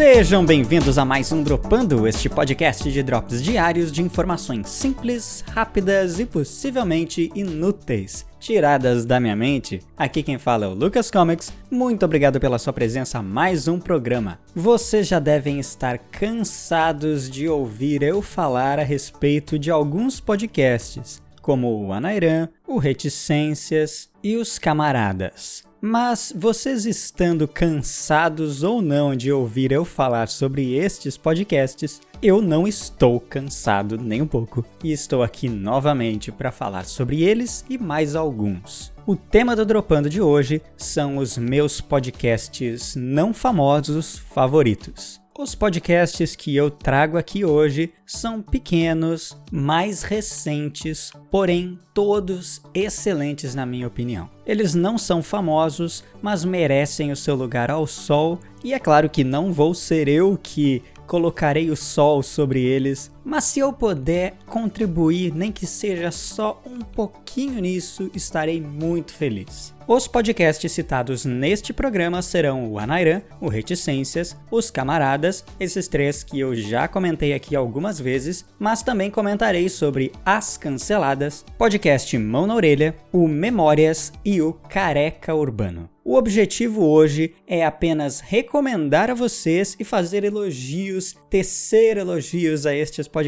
Sejam bem-vindos a mais um Dropando, este podcast de drops diários de informações simples, rápidas e possivelmente inúteis, tiradas da minha mente. Aqui quem fala é o Lucas Comics. Muito obrigado pela sua presença a mais um programa. Vocês já devem estar cansados de ouvir eu falar a respeito de alguns podcasts, como o Anairan, o Reticências e os Camaradas. Mas vocês estando cansados ou não de ouvir eu falar sobre estes podcasts, eu não estou cansado nem um pouco e estou aqui novamente para falar sobre eles e mais alguns. O tema do Dropando de hoje são os meus podcasts não famosos favoritos. Os podcasts que eu trago aqui hoje são pequenos, mais recentes, porém todos excelentes na minha opinião. Eles não são famosos, mas merecem o seu lugar ao sol, e é claro que não vou ser eu que colocarei o sol sobre eles, mas se eu puder contribuir, nem que seja só um pouquinho nisso, estarei muito feliz. Os podcasts citados neste programa serão o Anairan, o Reticências, os Camaradas, esses três que eu já comentei aqui algumas vezes, mas também comentarei sobre As Canceladas, podcast Mão na Orelha, o Memórias e o Careca Urbano. O objetivo hoje é apenas recomendar a vocês e fazer elogios, tecer elogios a estes podcasts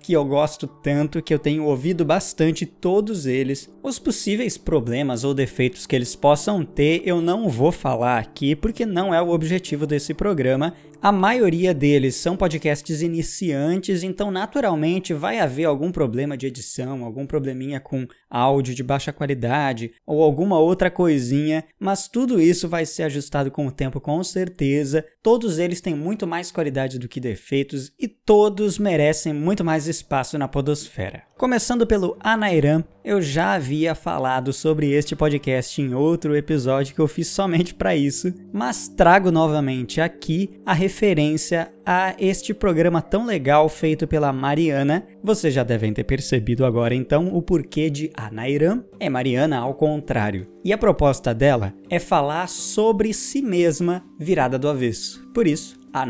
que eu gosto tanto, que eu tenho ouvido bastante todos eles. Os possíveis problemas ou defeitos que eles possam ter eu não vou falar aqui porque não é o objetivo desse programa, a maioria deles são podcasts iniciantes, então naturalmente vai haver algum problema de edição, algum probleminha com áudio de baixa qualidade ou alguma outra coisinha, mas tudo isso vai ser ajustado com o tempo com certeza. Todos eles têm muito mais qualidade do que defeitos e todos merecem muito mais espaço na podosfera. Começando pelo Anairam, eu já havia falado sobre este podcast em outro episódio que eu fiz somente para isso, mas trago novamente aqui a referência a este programa tão legal feito pela Mariana. Vocês já devem ter percebido agora então o porquê de Anairam é Mariana ao contrário. E a proposta dela é falar sobre si mesma virada do avesso. Por isso, a.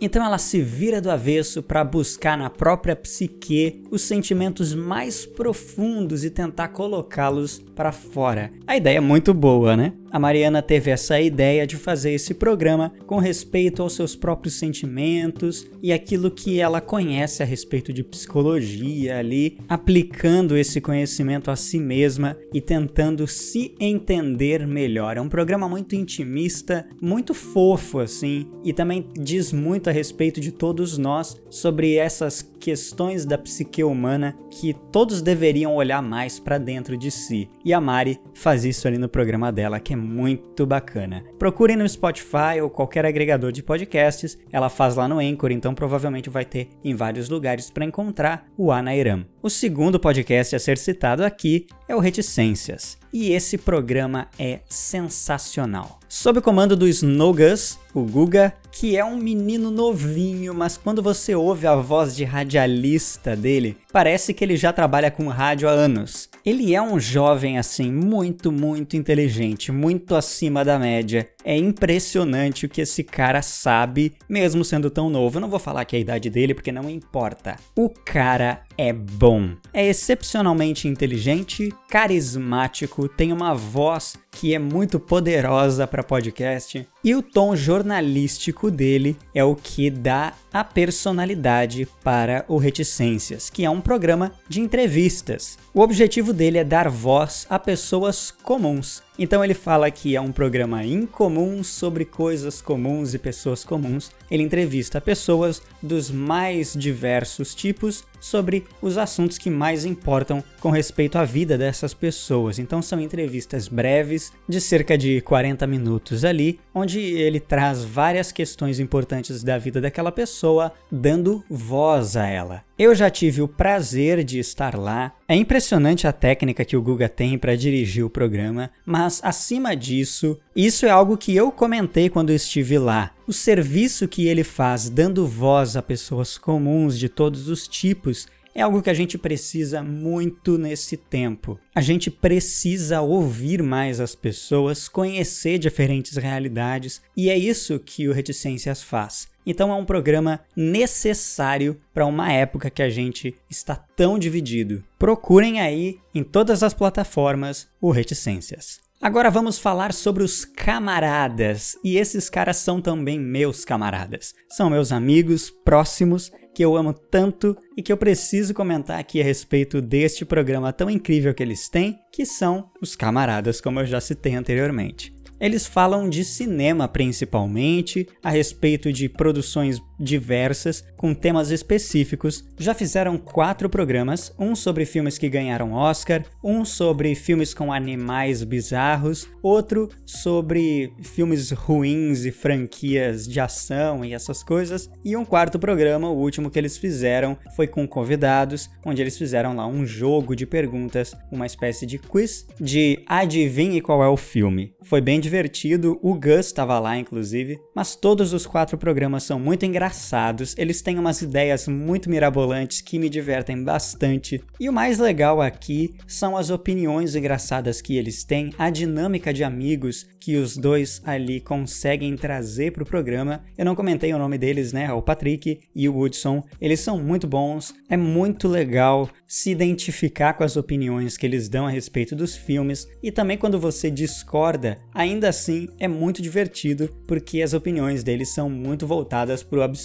Então ela se vira do avesso para buscar na própria psique os sentimentos mais profundos e tentar colocá-los para fora. A ideia é muito boa, né? A Mariana teve essa ideia de fazer esse programa com respeito aos seus próprios sentimentos e aquilo que ela conhece a respeito de psicologia ali, aplicando esse conhecimento a si mesma e tentando se entender melhor. É um programa muito intimista, muito fofo assim, e também diz muito a respeito de todos nós sobre essas questões da psique humana que todos deveriam olhar mais para dentro de si. E a Mari faz isso ali no programa dela, que é muito bacana. Procurem no Spotify ou qualquer agregador de podcasts, ela faz lá no Anchor, então provavelmente vai ter em vários lugares para encontrar o Anairam. O segundo podcast a ser citado aqui é o Reticências, e esse programa é sensacional. Sob o comando do Snogas, o Guga, que é um menino novinho, mas quando você ouve a voz de radialista dele, parece que ele já trabalha com rádio há anos. Ele é um jovem assim, muito, muito inteligente, muito acima da média. É impressionante o que esse cara sabe, mesmo sendo tão novo. Eu não vou falar que é a idade dele porque não importa. O cara é bom. É excepcionalmente inteligente, carismático, tem uma voz que é muito poderosa para podcast e o tom jornalístico dele é o que dá a personalidade para o Reticências, que é um programa de entrevistas. O objetivo dele é dar voz a pessoas comuns então ele fala que é um programa incomum sobre coisas comuns e pessoas comuns. Ele entrevista pessoas dos mais diversos tipos sobre os assuntos que mais importam com respeito à vida dessas pessoas. Então são entrevistas breves, de cerca de 40 minutos ali, onde ele traz várias questões importantes da vida daquela pessoa, dando voz a ela. Eu já tive o prazer de estar lá. É impressionante a técnica que o Guga tem para dirigir o programa, mas acima disso, isso é algo que eu comentei quando estive lá. O serviço que ele faz dando voz a pessoas comuns de todos os tipos é algo que a gente precisa muito nesse tempo. A gente precisa ouvir mais as pessoas, conhecer diferentes realidades, e é isso que o Reticências faz. Então é um programa necessário para uma época que a gente está tão dividido. Procurem aí em todas as plataformas o Reticências. Agora vamos falar sobre os camaradas, e esses caras são também meus camaradas. São meus amigos próximos que eu amo tanto e que eu preciso comentar aqui a respeito deste programa tão incrível que eles têm, que são os camaradas, como eu já citei anteriormente. Eles falam de cinema principalmente, a respeito de produções diversas com temas específicos. Já fizeram quatro programas: um sobre filmes que ganharam Oscar, um sobre filmes com animais bizarros, outro sobre filmes ruins e franquias de ação e essas coisas, e um quarto programa, o último que eles fizeram, foi com convidados, onde eles fizeram lá um jogo de perguntas, uma espécie de quiz de adivinhe qual é o filme. Foi bem divertido, o Gus estava lá inclusive, mas todos os quatro programas são muito engraçados engraçados, eles têm umas ideias muito mirabolantes que me divertem bastante. E o mais legal aqui são as opiniões engraçadas que eles têm, a dinâmica de amigos que os dois ali conseguem trazer para o programa. Eu não comentei o nome deles, né? O Patrick e o Woodson. Eles são muito bons, é muito legal se identificar com as opiniões que eles dão a respeito dos filmes e também quando você discorda, ainda assim é muito divertido porque as opiniões deles são muito voltadas para o absurdo.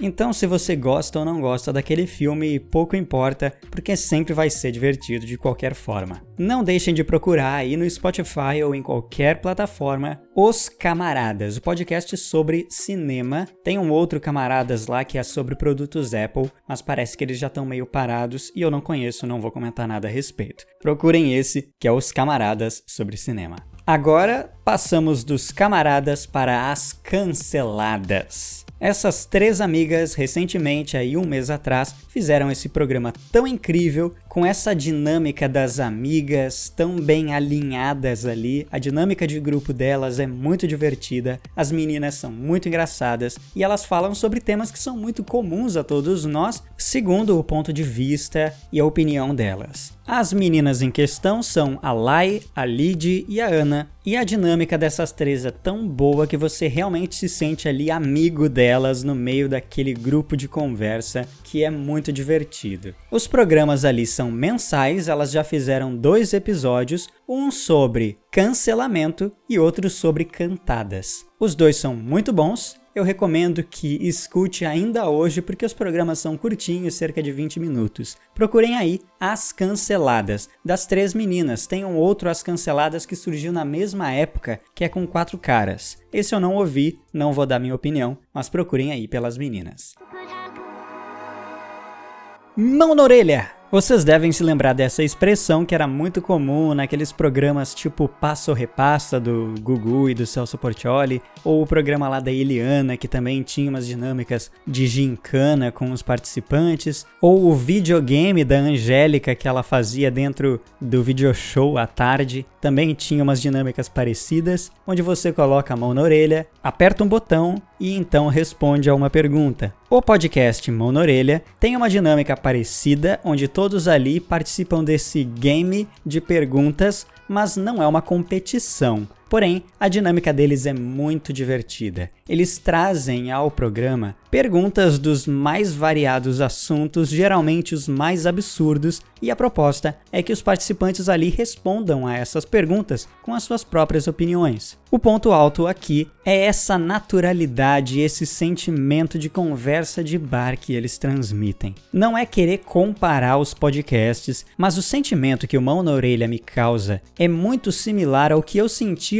Então, se você gosta ou não gosta daquele filme, pouco importa, porque sempre vai ser divertido de qualquer forma. Não deixem de procurar aí no Spotify ou em qualquer plataforma Os Camaradas, o podcast sobre cinema. Tem um outro Camaradas lá que é sobre produtos Apple, mas parece que eles já estão meio parados e eu não conheço, não vou comentar nada a respeito. Procurem esse, que é Os Camaradas sobre cinema. Agora passamos dos camaradas para as canceladas. Essas três amigas, recentemente, aí um mês atrás, fizeram esse programa tão incrível, com essa dinâmica das amigas tão bem alinhadas ali. A dinâmica de grupo delas é muito divertida, as meninas são muito engraçadas e elas falam sobre temas que são muito comuns a todos nós, segundo o ponto de vista e a opinião delas. As meninas em questão são a Lai, a Lid e a Ana, e a dinâmica dessas três é tão boa que você realmente se sente ali amigo delas no meio daquele grupo de conversa que é muito divertido. Os programas ali são mensais, elas já fizeram dois episódios, um sobre cancelamento e outro sobre cantadas. Os dois são muito bons eu recomendo que escute ainda hoje porque os programas são curtinhos, cerca de 20 minutos. Procurem aí As Canceladas, das três meninas. Tem um outro As Canceladas que surgiu na mesma época, que é com quatro caras. Esse eu não ouvi, não vou dar minha opinião, mas procurem aí pelas meninas. Mão na orelha! Vocês devem se lembrar dessa expressão que era muito comum naqueles programas tipo Passo Repassa do Gugu e do Celso Portioli, ou o programa lá da Eliana, que também tinha umas dinâmicas de gincana com os participantes, ou o videogame da Angélica que ela fazia dentro do video show à tarde, também tinha umas dinâmicas parecidas, onde você coloca a mão na orelha, aperta um botão e então responde a uma pergunta. O podcast Mão na Orelha tem uma dinâmica parecida, onde todos ali participam desse game de perguntas, mas não é uma competição. Porém, a dinâmica deles é muito divertida. Eles trazem ao programa perguntas dos mais variados assuntos, geralmente os mais absurdos, e a proposta é que os participantes ali respondam a essas perguntas com as suas próprias opiniões. O ponto alto aqui é essa naturalidade, esse sentimento de conversa de bar que eles transmitem. Não é querer comparar os podcasts, mas o sentimento que o Mão na Orelha me causa é muito similar ao que eu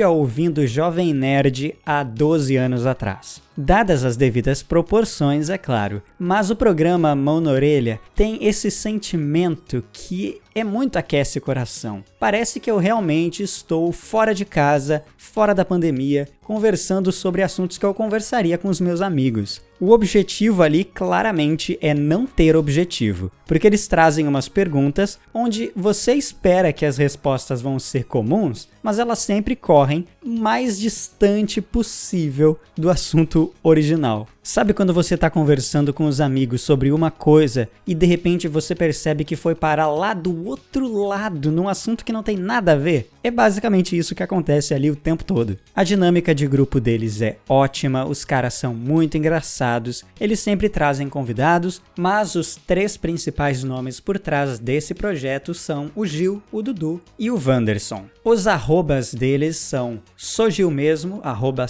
ouvindo Jovem Nerd há 12 anos atrás dadas as devidas proporções, é claro. Mas o programa Mão na Orelha tem esse sentimento que é muito aquece o coração. Parece que eu realmente estou fora de casa, fora da pandemia, conversando sobre assuntos que eu conversaria com os meus amigos. O objetivo ali claramente é não ter objetivo, porque eles trazem umas perguntas onde você espera que as respostas vão ser comuns, mas elas sempre correm mais distante possível do assunto original. Sabe quando você está conversando com os amigos sobre uma coisa e de repente você percebe que foi parar lá do outro lado num assunto que não tem nada a ver? É basicamente isso que acontece ali o tempo todo. A dinâmica de grupo deles é ótima, os caras são muito engraçados, eles sempre trazem convidados, mas os três principais nomes por trás desse projeto são o Gil, o Dudu e o Wanderson. Os arrobas deles são Sogil mesmo, arroba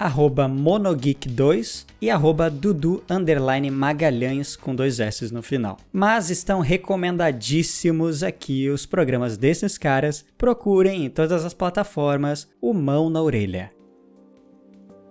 arroba monogeek2 e arroba dudu underline magalhães com dois S no final. Mas estão recomendadíssimos aqui os programas desses caras. Procurem em todas as plataformas o Mão na Orelha.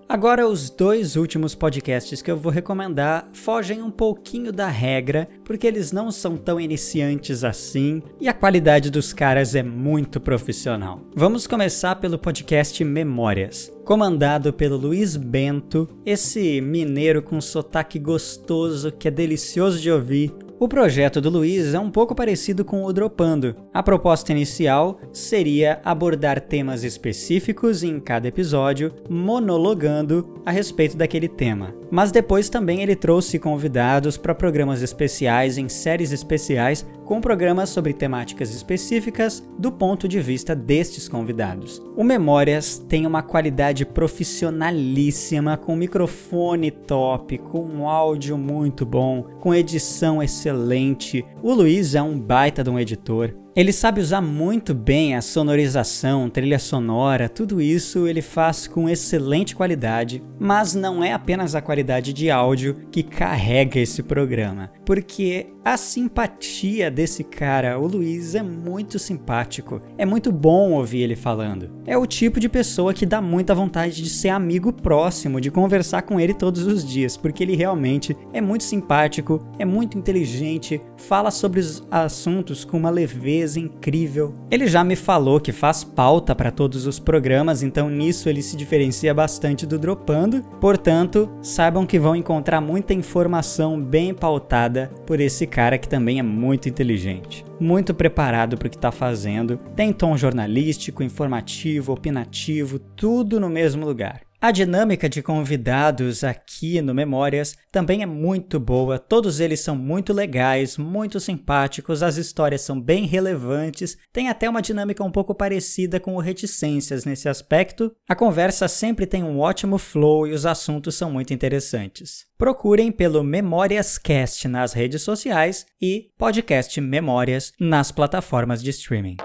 Agora, os dois últimos podcasts que eu vou recomendar fogem um pouquinho da regra, porque eles não são tão iniciantes assim e a qualidade dos caras é muito profissional. Vamos começar pelo podcast Memórias, comandado pelo Luiz Bento, esse mineiro com sotaque gostoso que é delicioso de ouvir, o projeto do Luiz é um pouco parecido com o Dropando. A proposta inicial seria abordar temas específicos em cada episódio, monologando a respeito daquele tema. Mas depois também ele trouxe convidados para programas especiais em séries especiais com programas sobre temáticas específicas do ponto de vista destes convidados. O Memórias tem uma qualidade profissionalíssima, com microfone top, com um áudio muito bom, com edição excelente. O Luiz é um baita de um editor. Ele sabe usar muito bem a sonorização, trilha sonora, tudo isso ele faz com excelente qualidade, mas não é apenas a qualidade de áudio que carrega esse programa, porque a simpatia desse cara, o Luiz, é muito simpático. É muito bom ouvir ele falando. É o tipo de pessoa que dá muita vontade de ser amigo próximo, de conversar com ele todos os dias, porque ele realmente é muito simpático, é muito inteligente, fala sobre os assuntos com uma leveza incrível. Ele já me falou que faz pauta para todos os programas, então nisso ele se diferencia bastante do Dropando. Portanto, saibam que vão encontrar muita informação bem pautada por esse cara que também é muito inteligente, muito preparado para o que está fazendo, tem tom jornalístico, informativo, opinativo, tudo no mesmo lugar. A dinâmica de convidados aqui no Memórias também é muito boa, todos eles são muito legais, muito simpáticos, as histórias são bem relevantes, tem até uma dinâmica um pouco parecida com o Reticências nesse aspecto. A conversa sempre tem um ótimo flow e os assuntos são muito interessantes. Procurem pelo Memórias Cast nas redes sociais e Podcast Memórias nas plataformas de streaming.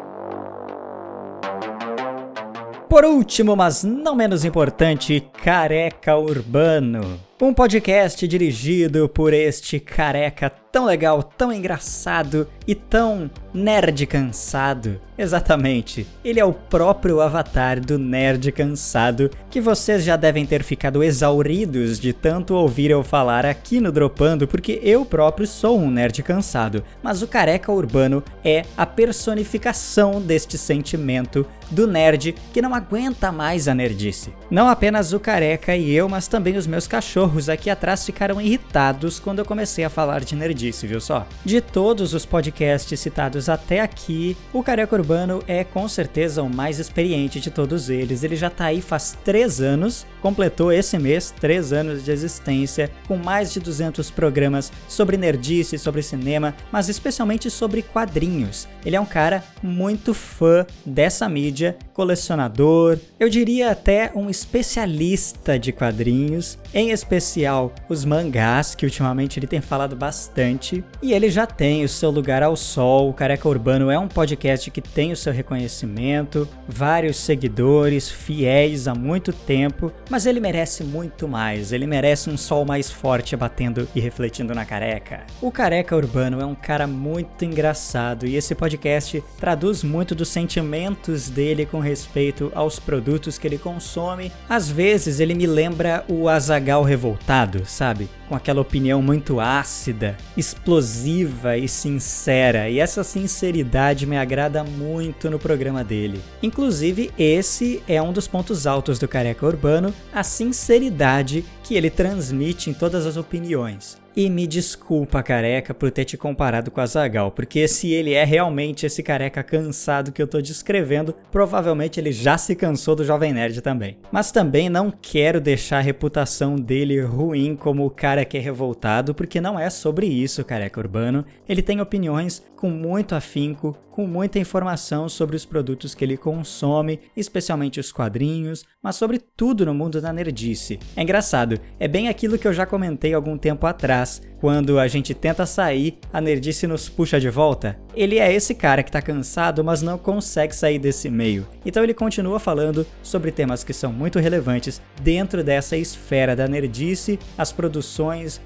Por último, mas não menos importante, Careca Urbano. Um podcast dirigido por este careca tão legal, tão engraçado e tão nerd cansado. Exatamente, ele é o próprio avatar do nerd cansado que vocês já devem ter ficado exauridos de tanto ouvir eu falar aqui no Dropando, porque eu próprio sou um nerd cansado, mas o careca urbano é a personificação deste sentimento do nerd que não aguenta mais a nerdice. Não apenas o careca e eu, mas também os meus cachorros aqui atrás ficaram irritados quando eu comecei a falar de nerdice, viu só? De todos os podcasts citados até aqui, o Careca Urbano é com certeza o mais experiente de todos eles. Ele já tá aí faz 3 anos, completou esse mês 3 anos de existência, com mais de 200 programas sobre nerdice, sobre cinema, mas especialmente sobre quadrinhos. Ele é um cara muito fã dessa mídia, colecionador, eu diria até um especialista de quadrinhos, em especial os mangás, que ultimamente ele tem falado bastante, e ele já tem o seu lugar ao sol. O Careca Urbano é um podcast que tem o seu reconhecimento, vários seguidores fiéis há muito tempo, mas ele merece muito mais. Ele merece um sol mais forte batendo e refletindo na careca. O Careca Urbano é um cara muito engraçado e esse podcast traduz muito dos sentimentos dele com respeito aos produtos que ele consome. Às vezes ele me lembra o Azagal revoltado, sabe? Com aquela opinião muito ácida, explosiva e sincera, e essa sinceridade me agrada muito no programa dele. Inclusive, esse é um dos pontos altos do Careca Urbano, a sinceridade que ele transmite em todas as opiniões. E me desculpa, careca, por ter te comparado com a Zagal, porque se ele é realmente esse careca cansado que eu tô descrevendo, provavelmente ele já se cansou do Jovem Nerd também. Mas também não quero deixar a reputação dele ruim como o cara que é revoltado, porque não é sobre isso, careca urbano. Ele tem opiniões com muito afinco, com muita informação sobre os produtos que ele consome, especialmente os quadrinhos, mas sobre tudo no mundo da nerdice. É engraçado, é bem aquilo que eu já comentei algum tempo atrás, quando a gente tenta sair, a nerdice nos puxa de volta. Ele é esse cara que tá cansado, mas não consegue sair desse meio. Então ele continua falando sobre temas que são muito relevantes dentro dessa esfera da nerdice, as produções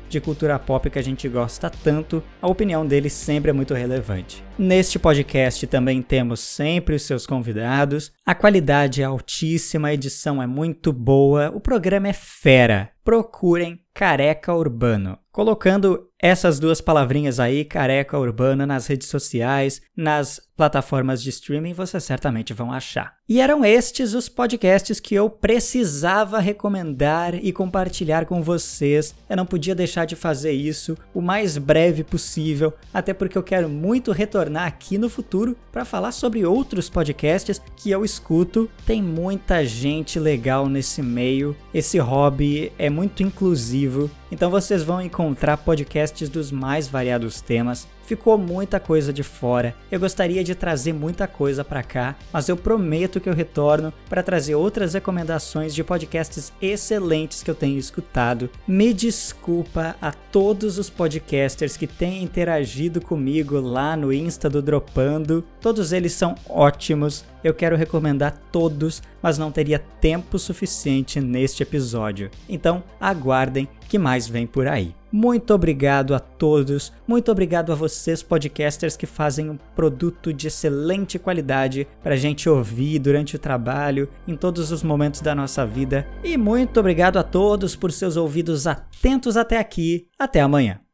de cultura pop que a gente gosta tanto. A opinião dele sempre é muito relevante. Neste podcast também temos sempre os seus convidados. A qualidade é altíssima, a edição é muito boa, o programa é fera. Procurem Careca Urbano. Colocando essas duas palavrinhas aí, careca urbana, nas redes sociais, nas plataformas de streaming, vocês certamente vão achar. E eram estes os podcasts que eu precisava recomendar e compartilhar com vocês. Eu não podia deixar de fazer isso o mais breve possível, até porque eu quero muito retornar aqui no futuro para falar sobre outros podcasts que eu escuto. Tem muita gente legal nesse meio. Esse hobby é muito inclusivo, então vocês vão encontrar podcasts dos mais variados temas ficou muita coisa de fora. Eu gostaria de trazer muita coisa para cá, mas eu prometo que eu retorno para trazer outras recomendações de podcasts excelentes que eu tenho escutado. Me desculpa a todos os podcasters que têm interagido comigo lá no Insta do Dropando. Todos eles são ótimos. Eu quero recomendar todos, mas não teria tempo suficiente neste episódio. Então, aguardem que mais vem por aí. Muito obrigado a todos, muito obrigado a vocês, podcasters, que fazem um produto de excelente qualidade para a gente ouvir durante o trabalho, em todos os momentos da nossa vida. E muito obrigado a todos por seus ouvidos atentos até aqui. Até amanhã.